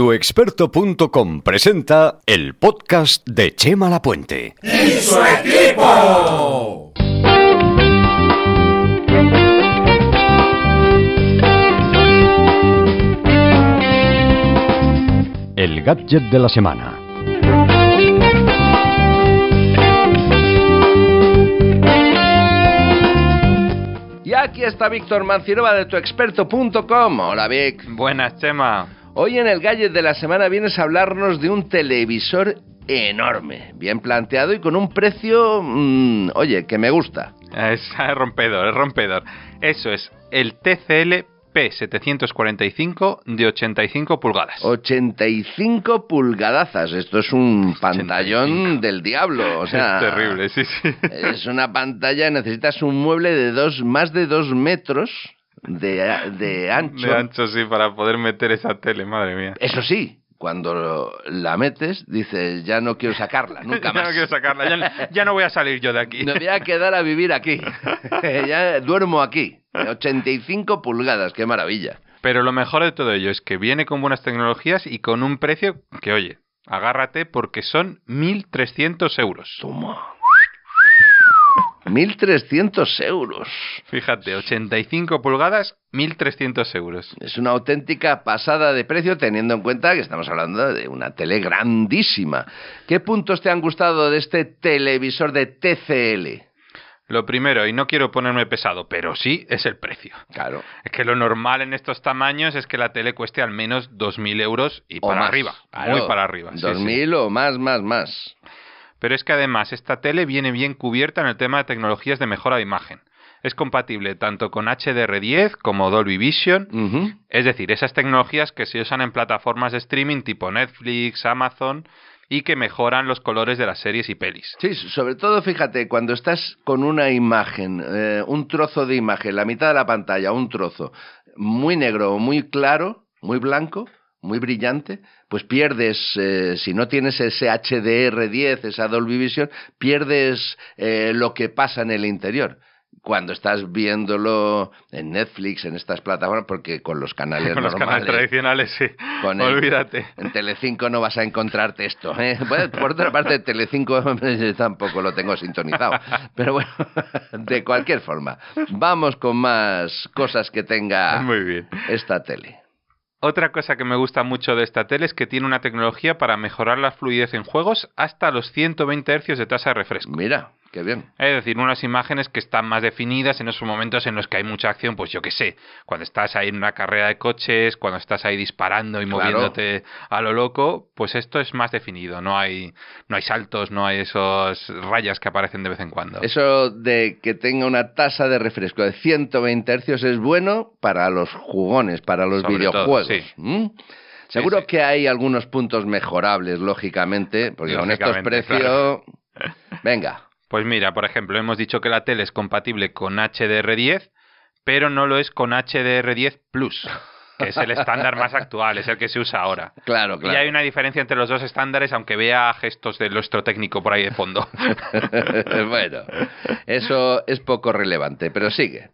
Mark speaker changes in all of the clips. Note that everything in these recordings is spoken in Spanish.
Speaker 1: Tuexperto.com presenta el podcast de Chema Lapuente.
Speaker 2: ¡Y su equipo!
Speaker 1: El gadget de la semana.
Speaker 3: Y aquí está Víctor Mancirova de tuexperto.com. Hola Vic.
Speaker 4: Buenas, Chema.
Speaker 3: Hoy en el Gadget de la semana vienes a hablarnos de un televisor enorme, bien planteado y con un precio, mm, oye, que me gusta.
Speaker 4: Es rompedor, es rompedor. Eso es el TCL P745 de 85 pulgadas.
Speaker 3: 85 pulgadazas, esto es un pantallón
Speaker 4: 85.
Speaker 3: del diablo, o sea...
Speaker 4: es terrible, sí, sí.
Speaker 3: Es una pantalla, necesitas un mueble de dos, más de dos metros de, de ancho.
Speaker 4: De ancho, sí, para poder meter esa tele, madre mía.
Speaker 3: Eso sí, cuando la metes, dices, ya no quiero sacarla, nunca
Speaker 4: ya
Speaker 3: más.
Speaker 4: no quiero sacarla, ya, ya no voy a salir yo de aquí.
Speaker 3: Me voy a quedar a vivir aquí. ya duermo aquí. 85 pulgadas, qué maravilla.
Speaker 4: Pero lo mejor de todo ello es que viene con buenas tecnologías y con un precio que, oye, agárrate porque son 1.300 euros.
Speaker 3: Toma. 1.300 euros.
Speaker 4: Fíjate, 85 pulgadas, 1.300 euros.
Speaker 3: Es una auténtica pasada de precio teniendo en cuenta que estamos hablando de una tele grandísima. ¿Qué puntos te han gustado de este televisor de TCL?
Speaker 4: Lo primero, y no quiero ponerme pesado, pero sí es el precio.
Speaker 3: Claro.
Speaker 4: Es que lo normal en estos tamaños es que la tele cueste al menos 2.000 euros y
Speaker 3: O
Speaker 4: para
Speaker 3: más.
Speaker 4: arriba.
Speaker 3: Claro.
Speaker 4: Muy para arriba. sí,
Speaker 3: 2.000
Speaker 4: sí.
Speaker 3: o más, más, más.
Speaker 4: Pero es que además esta tele viene bien cubierta en el tema de tecnologías de mejora de imagen. Es compatible tanto con HDR10 como Dolby Vision. Es decir, esas tecnologías que se usan en plataformas de streaming tipo Netflix, Amazon y que mejoran los colores de las series y pelis.
Speaker 3: Sí, sobre todo fíjate, cuando estás con una imagen, eh, un trozo de imagen, la mitad de la pantalla, un trozo, muy negro o muy claro, muy blanco, muy brillante, pues pierdes, eh, si no tienes ese HDR10, esa Dolby Vision, pierdes eh, lo que pasa en el interior. Cuando estás viéndolo en Netflix, en estas plataformas, porque con los canales
Speaker 4: Con los canales tradicionales, sí.
Speaker 3: con el-
Speaker 4: Olvídate.
Speaker 3: En Telecinco no vas a encontrarte esto. ¿eh? Bueno, por otra parte, Telecinco tampoco lo tengo sintonizado. Pero bueno, de cualquier forma, vamos con más cosas que tenga
Speaker 4: Muy bien.
Speaker 3: esta tele.
Speaker 4: Otra cosa que me gusta mucho de esta tele es que tiene una tecnología para mejorar la fluidez en juegos hasta los 120 Hz de tasa de refresco.
Speaker 3: Mira, qué bien.
Speaker 4: Es decir, unas imágenes que están más definidas en esos momentos en los que hay mucha acción, pues yo qué sé, cuando estás ahí en una carrera de coches, cuando estás ahí disparando y
Speaker 3: Claro.
Speaker 4: moviéndote a lo loco, pues esto es más definido, no hay, no hay saltos, no hay esos rayas que aparecen de vez en cuando.
Speaker 3: Eso de que tenga una tasa de refresco de 120 hercios es bueno para los jugones, para los
Speaker 4: Sobre todo,
Speaker 3: videojuegos.
Speaker 4: sí.
Speaker 3: ¿Mm? Seguro
Speaker 4: sí.
Speaker 3: que hay algunos puntos mejorables, lógicamente, porque con estos precios... Venga.
Speaker 4: Pues mira, por ejemplo, hemos dicho que la tele es compatible con HDR10, pero no lo es con HDR10 Plus, que es el estándar más actual, es el que se usa ahora.
Speaker 3: Claro,
Speaker 4: Y
Speaker 3: claro.
Speaker 4: hay una diferencia entre los dos estándares, aunque vea gestos de nuestro técnico por ahí de fondo.
Speaker 3: bueno, eso es poco relevante, pero sigue.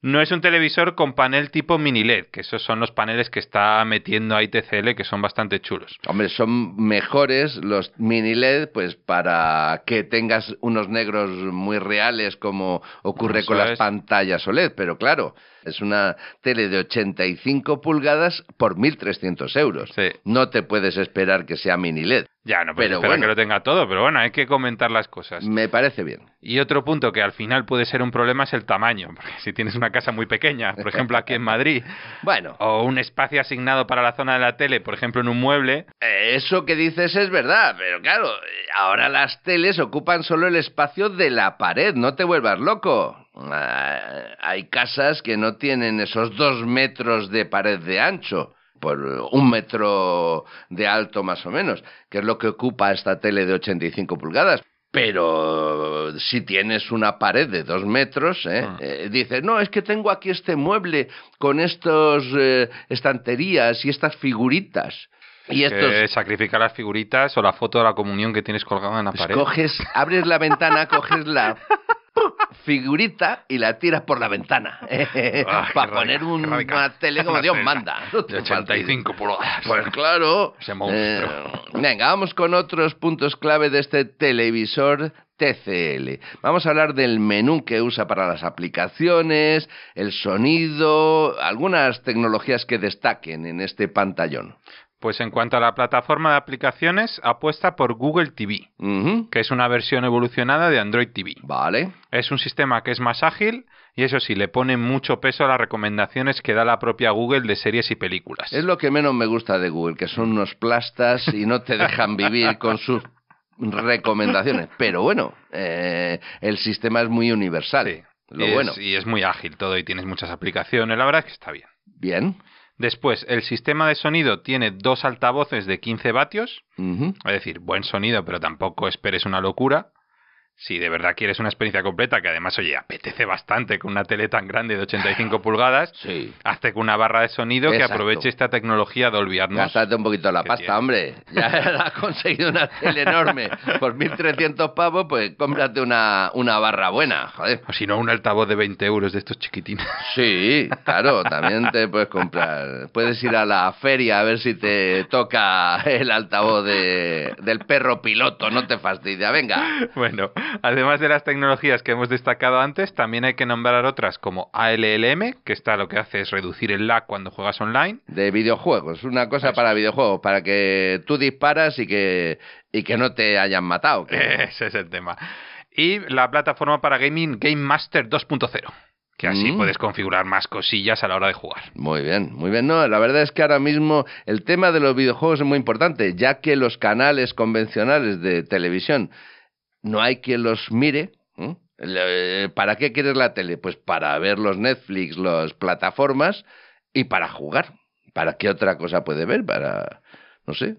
Speaker 4: No es un televisor con panel tipo mini LED, que esos son los paneles que está metiendo ahí TCL, que son bastante chulos.
Speaker 3: Hombre, son mejores los mini LED, pues para que tengas unos negros muy reales como ocurre
Speaker 4: Eso
Speaker 3: con las
Speaker 4: es.
Speaker 3: pantallas OLED, pero claro, es una tele de 85 pulgadas por 1.300 euros.
Speaker 4: Sí.
Speaker 3: No te puedes esperar que sea mini LED.
Speaker 4: Ya, no puedes
Speaker 3: Pero
Speaker 4: esperar
Speaker 3: bueno.
Speaker 4: que lo tenga todo, pero bueno, hay que comentar las cosas.
Speaker 3: Me parece bien.
Speaker 4: Y otro punto que al final puede ser un problema es el tamaño, porque si tienes una casa muy pequeña, por ejemplo aquí en Madrid,
Speaker 3: Bueno,
Speaker 4: o un espacio asignado para la zona de la tele, por ejemplo en un mueble,
Speaker 3: Eh, Eso que dices es verdad, pero claro, eh, ahora las teles ocupan solo el espacio de la pared, no te vuelvas loco. Ah, hay casas que no tienen esos dos metros de pared de ancho, por un metro de alto más o menos, que es lo que ocupa esta tele de 85 pulgadas. Pero si tienes una pared de dos metros, ¿eh?
Speaker 4: Ah.
Speaker 3: Eh, dices, no, es que tengo aquí este mueble con estos eh, estanterías y estas figuritas. Y estos,
Speaker 4: que sacrifica las figuritas o la foto de la comunión que tienes colgada en la
Speaker 3: Pues
Speaker 4: pared.
Speaker 3: coges, abres la ventana, coges la figurita y la tiras por la ventana.
Speaker 4: Ah,
Speaker 3: Para poner
Speaker 4: qué
Speaker 3: una tele como
Speaker 4: Una
Speaker 3: Dios
Speaker 4: tele
Speaker 3: manda.
Speaker 4: De 85 pulgadas.
Speaker 3: Pues claro.
Speaker 4: Ese monstruo.
Speaker 3: Eh, venga, vamos con otros puntos clave de este televisor TCL. Vamos a hablar del menú que usa para las aplicaciones, el sonido, algunas tecnologías que destaquen en este pantallón.
Speaker 4: Pues en cuanto a la plataforma de aplicaciones, apuesta por Google TV, que es una versión evolucionada de Android TV.
Speaker 3: Vale.
Speaker 4: Es un sistema que es más ágil y eso sí, le pone mucho peso a las recomendaciones que da la propia Google de series y películas.
Speaker 3: Es lo que menos me gusta de Google, que son unos plastas y no te dejan vivir con sus recomendaciones. Pero bueno, eh, el sistema es muy universal.
Speaker 4: Sí.
Speaker 3: Lo
Speaker 4: y,
Speaker 3: bueno.
Speaker 4: es, y es muy ágil todo y tienes muchas aplicaciones. La verdad es que está bien.
Speaker 3: Bien.
Speaker 4: Después, el sistema de sonido tiene dos altavoces de 15 vatios, es decir, buen sonido, pero tampoco esperes una locura. Si de verdad quieres una experiencia completa, que además, oye, apetece bastante con una tele tan grande de 85 pulgadas,
Speaker 3: Sí.
Speaker 4: hazte con una barra de sonido que aproveche esta tecnología Dolby Atmos.
Speaker 3: Gástate un poquito la pasta,
Speaker 4: tiene.
Speaker 3: hombre. Ya has conseguido una tele enorme por 1.300 pavos, pues cómprate una, una barra buena, joder.
Speaker 4: O si no, un altavoz de 20 euros de estos chiquitines.
Speaker 3: Sí, claro, también te puedes comprar. Puedes ir a la feria a ver si te toca el altavoz de, del perro piloto, no te fastidia. Venga.
Speaker 4: Bueno, además de las tecnologías que hemos destacado antes, también hay que nombrar otras como ALLM, que está lo que hace es reducir el lag cuando juegas online.
Speaker 3: De videojuegos, una cosa
Speaker 4: Eso.
Speaker 3: para videojuegos, para que tú disparas y que, y que no te hayan matado. que-
Speaker 4: Ese es el tema. Y la plataforma para gaming Game Master 2.0, que así
Speaker 3: Mm.
Speaker 4: puedes configurar más cosillas a la hora de jugar.
Speaker 3: Muy bien, muy bien. No, la verdad es que ahora mismo el tema de los videojuegos es muy importante, ya que los canales convencionales de televisión no hay quien los mire. ¿eh? ¿Para qué quieres la tele? Pues para ver los Netflix, las plataformas y para jugar. ¿Para qué otra cosa puede ver? Para, no sé,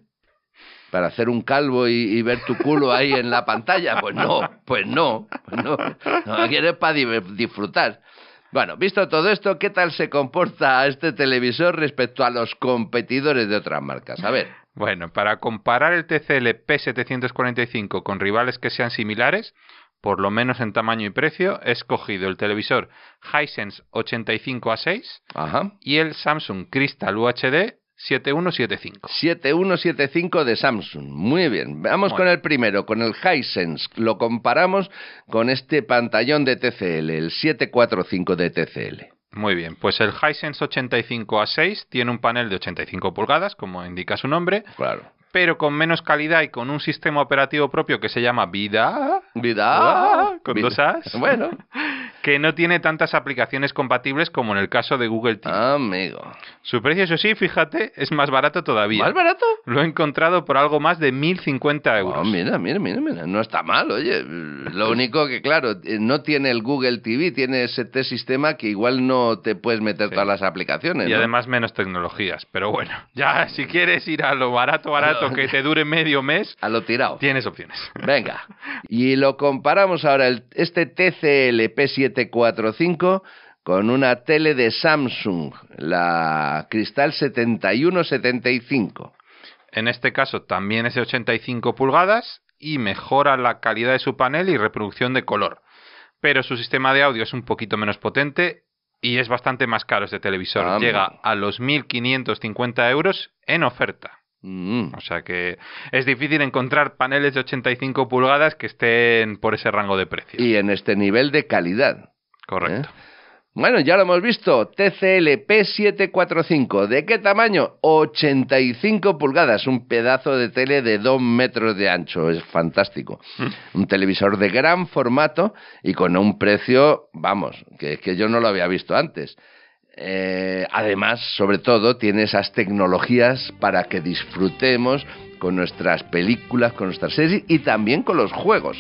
Speaker 3: para hacer un calvo y, y ver tu culo ahí en la pantalla. Pues no, pues no, pues no. No quieres para disfrutar. Bueno, visto todo esto, ¿qué tal se comporta este televisor respecto a los competidores de otras marcas? A ver.
Speaker 4: Bueno, para comparar el TCL P745 con rivales que sean similares, por lo menos en tamaño y precio, he escogido el televisor Hisense 85A6
Speaker 3: Ajá.
Speaker 4: y el Samsung Crystal UHD 7175.
Speaker 3: 7175 de Samsung. Muy bien. Vamos con el primero, con el Hisense. Lo comparamos con este pantallón de TCL, el 745 de TCL.
Speaker 4: Muy bien, pues el Hisense 85A6 tiene un panel de 85 pulgadas, como indica su nombre,
Speaker 3: Claro.
Speaker 4: pero con menos calidad y con un sistema operativo propio que se llama Vida,
Speaker 3: Vida.
Speaker 4: Con
Speaker 3: vida.
Speaker 4: dos As.
Speaker 3: Bueno,
Speaker 4: que no tiene tantas aplicaciones compatibles como en el caso de Google TV.
Speaker 3: amigo.
Speaker 4: Su precio, eso sí, fíjate, es más barato todavía.
Speaker 3: ¿Más barato?
Speaker 4: Lo he encontrado por algo más de 1.050 euros.
Speaker 3: Oh, mira, mira, mira, mira, no está mal, oye. Lo único que, claro, eh, no tiene el Google TV, tiene ese sistema que igual no te puedes meter
Speaker 4: Sí.
Speaker 3: todas las aplicaciones.
Speaker 4: y
Speaker 3: ¿no?
Speaker 4: además menos tecnologías. Pero bueno, ya si quieres ir a lo barato, barato, que te dure medio mes,
Speaker 3: A lo tirado.
Speaker 4: tienes opciones.
Speaker 3: Venga. Y lo comparamos ahora, el, este TCL P745 con una tele de Samsung, la Cristal 7175.
Speaker 4: En este caso también es de 85 pulgadas y mejora la calidad de su panel y reproducción de color. Pero su sistema de audio es un poquito menos potente y es bastante más caro este televisor. Llega a los 1.550 euros en oferta.
Speaker 3: Mm.
Speaker 4: O sea que es difícil encontrar paneles de 85 pulgadas que estén por ese rango de precio.
Speaker 3: Y en este nivel de calidad.
Speaker 4: Correcto.
Speaker 3: ¿eh? Bueno, ya lo hemos visto, TCL P745. ¿De qué tamaño? 85 pulgadas, un pedazo de tele de 2 metros de ancho, es fantástico. Un televisor de gran formato y con un precio, vamos, que es que yo no lo había visto antes. Eh, además, sobre todo, tiene esas tecnologías para que disfrutemos con nuestras películas, con nuestras series y también con los juegos.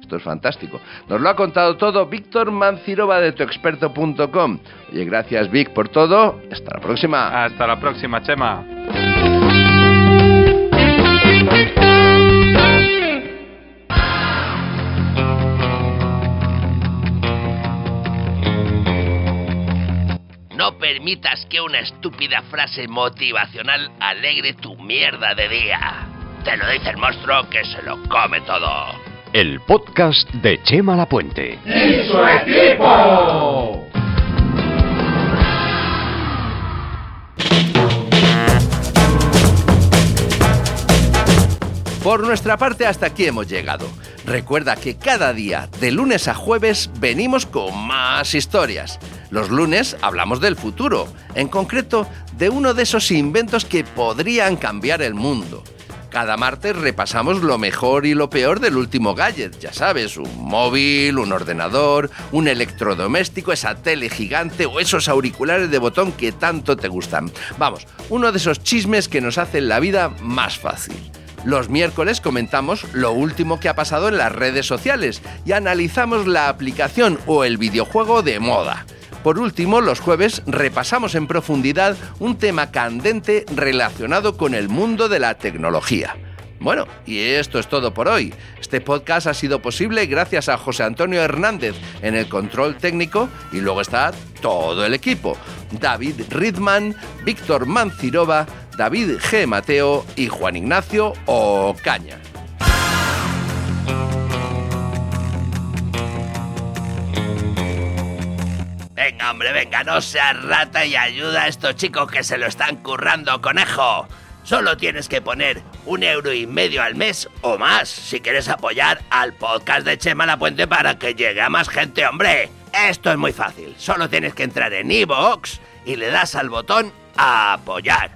Speaker 3: Esto es fantástico. Nos lo ha contado todo Víctor Mancirova de tuexperto.com. Oye, gracias Vic por todo. Hasta la próxima.
Speaker 4: Hasta la próxima, Chema.
Speaker 5: No permitas que una estúpida frase motivacional alegre tu mierda de día. Te lo dice el monstruo que se lo come todo.
Speaker 1: El podcast de Chema Lapuente.
Speaker 2: ¡Y su equipo!
Speaker 3: Por nuestra parte, hasta aquí hemos llegado. Recuerda que cada día, de lunes a jueves, venimos con más historias. Los lunes hablamos del futuro, en concreto de uno de esos inventos que podrían cambiar el mundo. Cada martes repasamos lo mejor y lo peor del último gadget, ya sabes, un móvil, un ordenador, un electrodoméstico, esa tele gigante o esos auriculares de botón que tanto te gustan. Vamos, uno de esos chismes que nos hacen la vida más fácil. Los miércoles comentamos lo último que ha pasado en las redes sociales y analizamos la aplicación o el videojuego de moda. Por último, los jueves repasamos en profundidad un tema candente relacionado con el mundo de la tecnología. Bueno, y esto es todo por hoy. Este podcast ha sido posible gracias a José Antonio Hernández en el control técnico y luego está todo el equipo. David Ridman, Víctor Mancirova, David G. Mateo y Juan Ignacio Ocaña.
Speaker 5: Venga, hombre, venga, no seas rata y ayuda a estos chicos que se lo están currando, conejo. Solo tienes que poner un euro y medio al mes o más si quieres apoyar al podcast de Chema La Puente para que llegue a más gente, hombre. Esto es muy fácil. Solo tienes que entrar en iVoox y le das al botón a apoyar.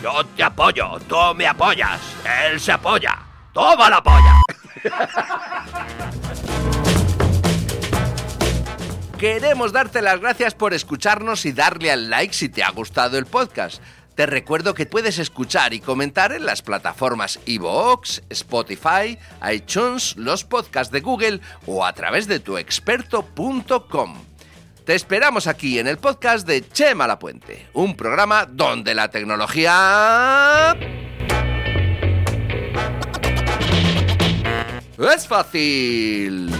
Speaker 5: Yo te apoyo, tú me apoyas, él se apoya. ¡Toma la polla!
Speaker 3: Queremos darte las gracias por escucharnos y darle al like si te ha gustado el podcast. Te recuerdo que puedes escuchar y comentar en las plataformas iVoox, Spotify, iTunes, los podcasts de Google o a través de tuexperto.com. Te esperamos aquí en el podcast de Chema La Puente, un programa donde la tecnología... Es fácil.